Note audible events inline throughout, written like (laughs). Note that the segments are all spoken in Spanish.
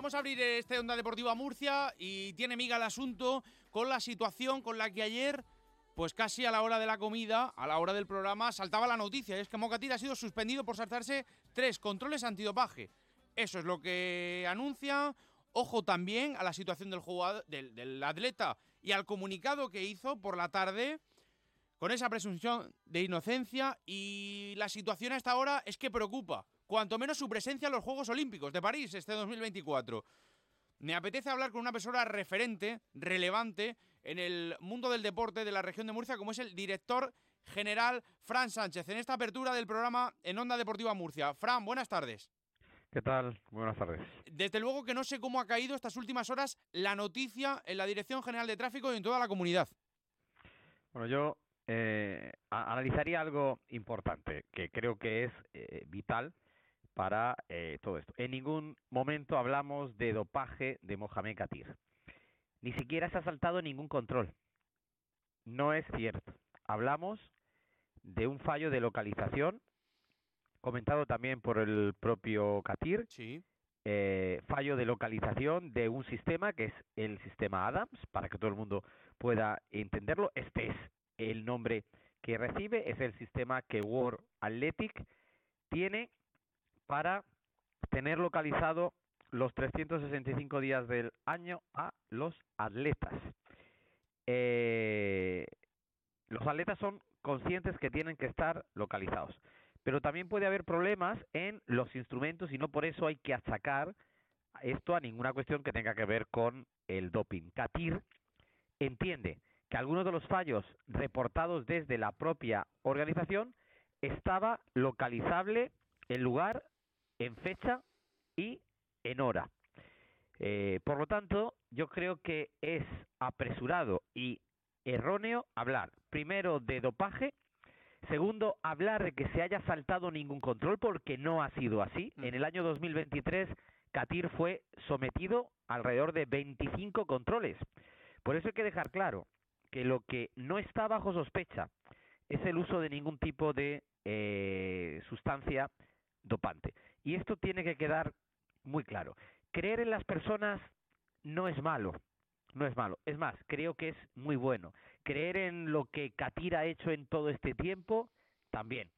Vamos a abrir este Onda Deportiva Murcia y tiene miga el asunto con la situación con la que ayer, pues casi a la hora de la comida, a la hora del programa, saltaba la noticia. es que Mocatir ha sido suspendido por saltarse tres controles antidopaje. Eso es lo que anuncia. Ojo también a la situación del, jugador, del, del atleta y al comunicado que hizo por la tarde con esa presunción de inocencia y la situación hasta ahora es que preocupa, cuanto menos su presencia en los Juegos Olímpicos de París este 2024. Me apetece hablar con una persona referente, relevante en el mundo del deporte de la región de Murcia, como es el director general Fran Sánchez, en esta apertura del programa en Onda Deportiva Murcia. Fran, buenas tardes. ¿Qué tal? Buenas tardes. Desde luego que no sé cómo ha caído estas últimas horas la noticia en la Dirección General de Tráfico y en toda la comunidad. Bueno, yo eh, analizaría algo importante que creo que es eh, vital para eh, todo esto. En ningún momento hablamos de dopaje de Mohamed Katir. Ni siquiera se ha saltado ningún control. No es cierto. Hablamos de un fallo de localización, comentado también por el propio Katir. Sí. Eh, fallo de localización de un sistema que es el sistema Adams, para que todo el mundo pueda entenderlo. Este es el nombre que recibe, es el sistema que World Athletic tiene para tener localizado los 365 días del año a los atletas. Eh, los atletas son conscientes que tienen que estar localizados, pero también puede haber problemas en los instrumentos y no por eso hay que achacar esto a ninguna cuestión que tenga que ver con el doping. Katir entiende que algunos de los fallos reportados desde la propia organización estaba localizable en lugar, en fecha y en hora. Eh, por lo tanto, yo creo que es apresurado y erróneo hablar, primero, de dopaje, segundo, hablar de que se haya saltado ningún control, porque no ha sido así. Mm. En el año 2023, Katir fue sometido alrededor de 25 controles. Por eso hay que dejar claro que lo que no está bajo sospecha es el uso de ningún tipo de eh, sustancia dopante. Y esto tiene que quedar muy claro. Creer en las personas no es malo, no es malo. Es más, creo que es muy bueno. Creer en lo que Katira ha hecho en todo este tiempo, también.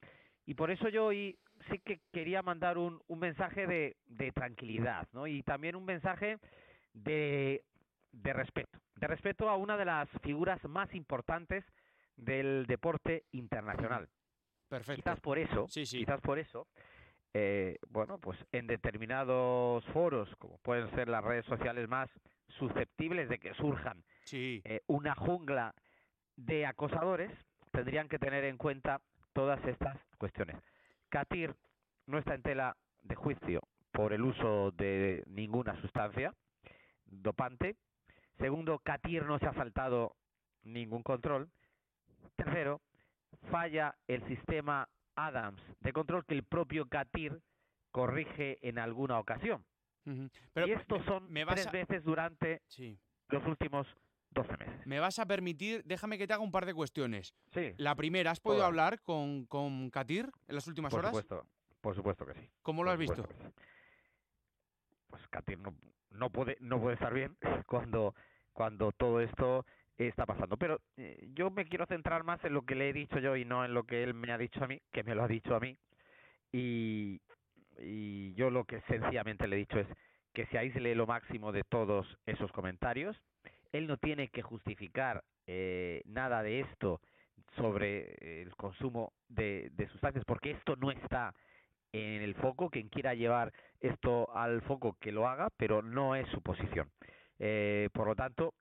Y por eso yo hoy sí que quería mandar un, un mensaje de, de tranquilidad, ¿no? Y también un mensaje de de respeto, de respeto a una de las figuras más importantes del deporte internacional. Perfecto. Quizás por eso, sí, sí. quizás por eso, eh, bueno, pues en determinados foros, como pueden ser las redes sociales más susceptibles de que surjan sí. eh, una jungla de acosadores, tendrían que tener en cuenta todas estas cuestiones. Katir no está en tela de juicio por el uso de ninguna sustancia dopante, Segundo, Katir no se ha saltado ningún control. Tercero, falla el sistema Adams de control que el propio Katir corrige en alguna ocasión. Pero y estos son me tres a... veces durante sí. los últimos 12 meses. Me vas a permitir, déjame que te haga un par de cuestiones. Sí. La primera, ¿has podido hablar con, con Katir en las últimas por horas? Supuesto, por supuesto que sí. ¿Cómo lo por has visto? Sí. Pues Katir no, no, puede, no puede estar bien (laughs) cuando, cuando todo esto está pasando. Pero eh, yo me quiero centrar más en lo que le he dicho yo y no en lo que él me ha dicho a mí, que me lo ha dicho a mí. Y, yo lo que sencillamente le he dicho es que se aísle lo máximo de todos esos comentarios. Él no tiene que justificar eh, nada de esto sobre el consumo de, de sustancias, porque esto no está en el foco. Quien quiera llevar esto al foco, que lo haga, pero no es su posición. Eh, por lo tanto,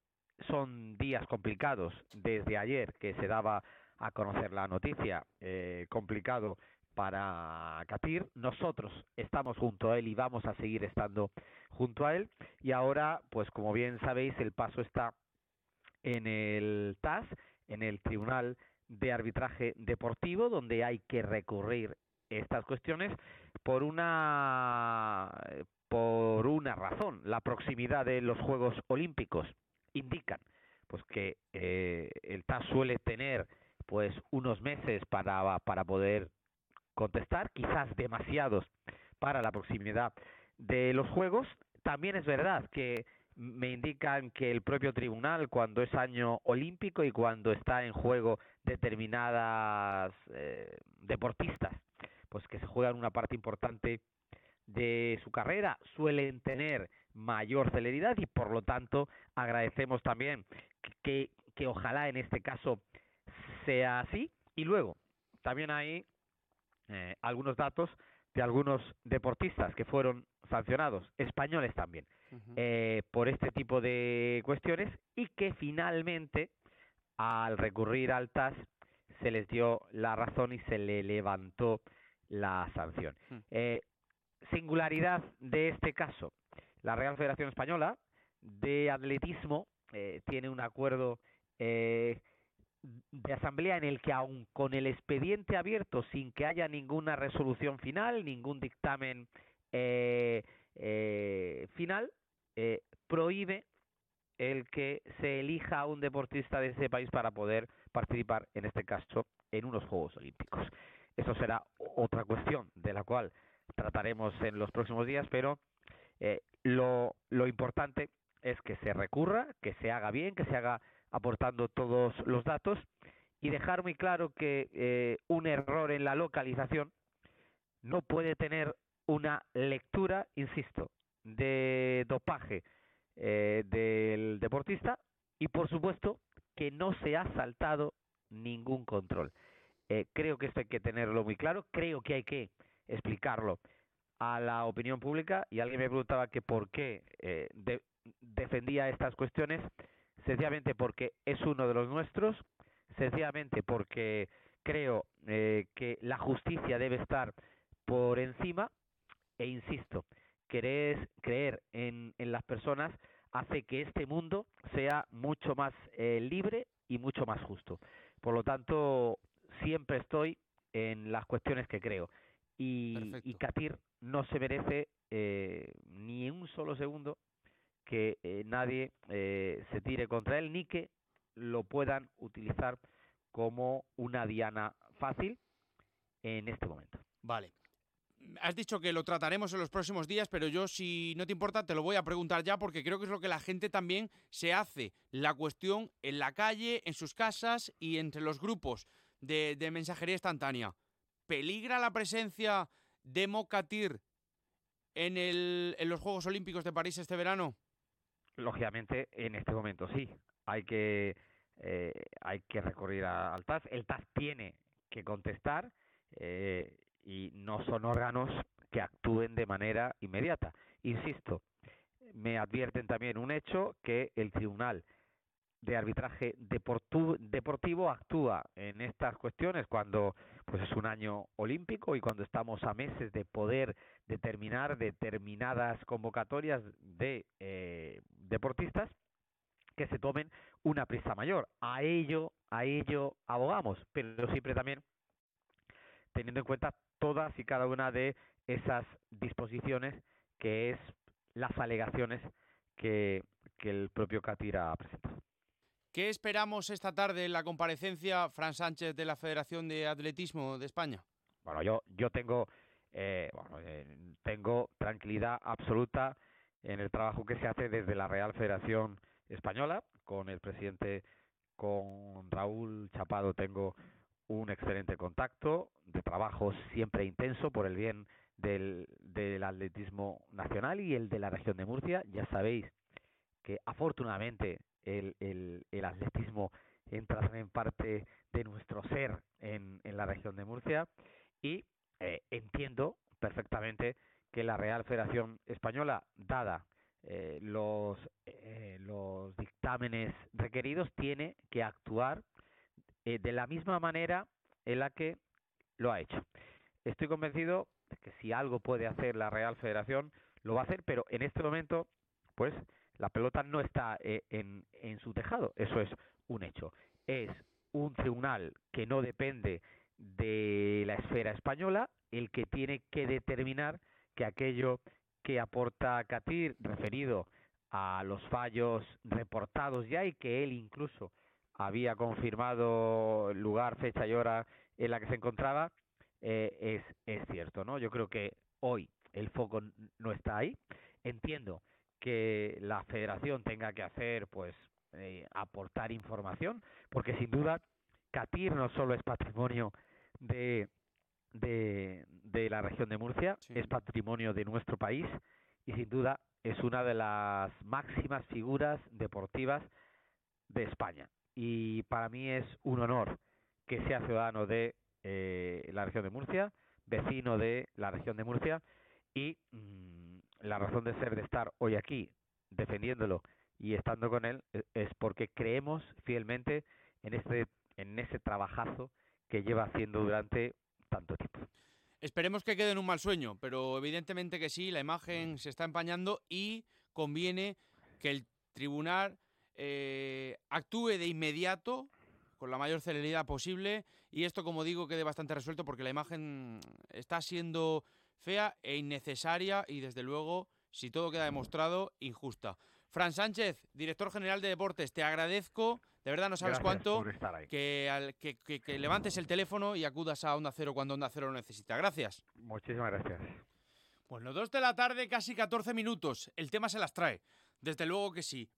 son días complicados desde ayer que se daba a conocer la noticia, eh, complicado para Katir. Nosotros estamos junto a él y vamos a seguir estando junto a él. Y ahora, pues como bien sabéis, el paso está en el TAS, en el Tribunal de Arbitraje Deportivo, donde hay que recurrir estas cuestiones por una por una razón, la proximidad de los Juegos Olímpicos indican pues que eh, el TAS suele tener pues unos meses para para poder contestar, quizás demasiados para la proximidad de los juegos. También es verdad que me indican que el propio tribunal, cuando es año olímpico y cuando está en juego determinadas eh, deportistas, pues que se juegan una parte importante de su carrera, suelen tener mayor celeridad y por lo tanto agradecemos también que, que ojalá en este caso sea así. Y luego, también hay eh, algunos datos de algunos deportistas que fueron sancionados, españoles también, eh, por este tipo de cuestiones y que finalmente, al recurrir al TAS, se les dio la razón y se le levantó la sanción. Hmm. Eh, singularidad de este caso, la Real Federación Española de Atletismo eh, tiene un acuerdo eh, de asamblea en el que aun con el expediente abierto sin que haya ninguna resolución final, ningún dictamen eh, final, prohíbe el que se elija a un deportista de ese país para poder participar, en este caso, en unos Juegos Olímpicos. Eso será otra cuestión de la cual trataremos en los próximos días, pero eh, lo, importante es que se recurra, que se haga bien, que se haga aportando todos los datos y dejar muy claro que eh, un error en la localización no puede tener una lectura, insisto, de dopaje eh, del deportista y por supuesto que no se ha saltado ningún control. creo que esto hay que tenerlo muy claro, creo que hay que explicarlo a la opinión pública y alguien me preguntaba que por qué eh, defendía estas cuestiones, sencillamente porque es uno de los nuestros, sencillamente porque creo eh, que la justicia debe estar por encima e insisto, querer, creer en, en las personas hace que este mundo sea mucho más eh, libre y mucho más justo. Por lo tanto, siempre estoy en las cuestiones que creo y, y Katir no se merece eh, ni un solo segundo que eh, nadie eh, se tire contra él ni que lo puedan utilizar como una diana fácil en este momento. Vale. Has dicho que lo trataremos en los próximos días, pero yo, si no te importa, te lo voy a preguntar ya porque creo que es lo que la gente también se hace. La cuestión en la calle, en sus casas y entre los grupos de, de mensajería instantánea. ¿Peligra la presencia de Mokatir en, el, en los Juegos Olímpicos de París este verano? Lógicamente, en este momento sí. Hay que, eh, hay que recurrir al TAS. El TAS tiene que contestar eh, y no son órganos que actúen de manera inmediata. Insisto, me advierten también un hecho que el Tribunal de arbitraje deportivo actúa en estas cuestiones cuando pues es un año olímpico y cuando estamos a meses de poder determinar determinadas convocatorias de eh, deportistas que se tomen una prisa mayor. A ello, a ello abogamos, pero siempre también teniendo en cuenta todas y cada una de esas disposiciones que es las alegaciones que, el propio Catira ha presentado. ¿Qué esperamos esta tarde en la comparecencia, Fran Sánchez, de la Federación de Atletismo de España? Bueno, yo, yo tengo, eh, bueno, eh, tengo tranquilidad absoluta en el trabajo que se hace desde la Real Federación Española, con el presidente, con Raúl Chapado tengo un excelente contacto de trabajo siempre intenso por el bien del, del atletismo nacional y el de la región de Murcia. Ya sabéis que afortunadamente el, el, el atletismo entra en parte de nuestro ser en, en la región de Murcia y eh, entiendo perfectamente que la Real Federación Española, dada eh, los, eh, los dictámenes requeridos, tiene que actuar de la misma manera en la que lo ha hecho. Estoy convencido de que si algo puede hacer la Real Federación, lo va a hacer, pero en este momento, pues la pelota no está eh, en, su tejado, eso es un hecho. Es un tribunal que no depende de la esfera española el que tiene que determinar que aquello que aporta Catir referido a los fallos reportados ya y que él incluso había confirmado lugar, fecha y hora en la que se encontraba, eh, es, es cierto, ¿no? Yo creo que hoy el foco no está ahí. Entiendo que la federación tenga que hacer, pues, eh, aportar información, porque sin duda Catir no solo es patrimonio de, de, de la región de Murcia, Sí. es patrimonio de nuestro país y sin duda es una de las máximas figuras deportivas de España. Y para mí es un honor que sea ciudadano de eh, la región de Murcia, vecino de la región de Murcia y mm, la razón de ser de estar hoy aquí defendiéndolo y estando con él e- es porque creemos fielmente en este en ese trabajazo que lleva haciendo durante tanto tiempo. Esperemos que quede en un mal sueño, pero evidentemente que sí, la imagen se está empañando y conviene que el tribunal eh, actúe de inmediato, con la mayor celeridad posible, y esto, como digo, quede bastante resuelto porque la imagen está siendo fea e innecesaria y, desde luego, si todo queda demostrado, injusta. Fran Sánchez, director general de deportes, te agradezco, de verdad no sabes Gracias cuánto, al- que- que- que levantes el teléfono y acudas a Onda Cero cuando Onda Cero lo necesita. Gracias. Muchísimas gracias. Bueno, dos de la tarde, casi 14 minutos. El tema se las trae. Desde luego que sí.